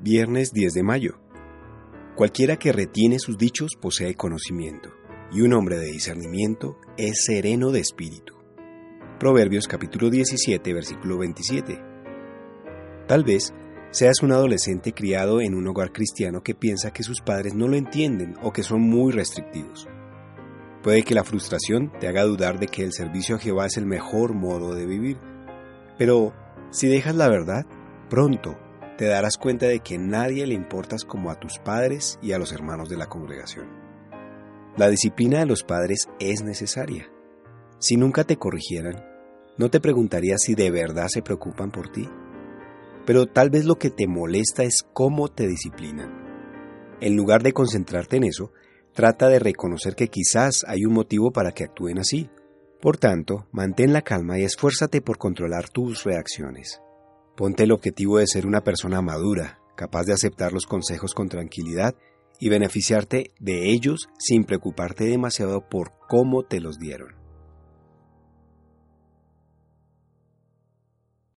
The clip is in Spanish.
Viernes 10 de mayo. Cualquiera que retiene sus dichos posee conocimiento, y un hombre de discernimiento es sereno de espíritu. Proverbios capítulo 17, versículo 27. Tal vez seas un adolescente criado en un hogar cristiano que piensa que sus padres no lo entienden o que son muy restrictivos. Puede que la frustración te haga dudar de que el servicio a Jehová es el mejor modo de vivir. Pero si dejas la verdad, pronto te darás cuenta de que nadie le importas como a tus padres y a los hermanos de la congregación. La disciplina de los padres es necesaria. Si nunca te corrigieran, ¿no te preguntarías si de verdad se preocupan por ti? Pero tal vez lo que te molesta es cómo te disciplinan. En lugar de concentrarte en eso, trata de reconocer que quizás hay un motivo para que actúen así. Por tanto, mantén la calma y esfuérzate por controlar tus reacciones. Ponte el objetivo de ser una persona madura, capaz de aceptar los consejos con tranquilidad y beneficiarte de ellos sin preocuparte demasiado por cómo te los dieron.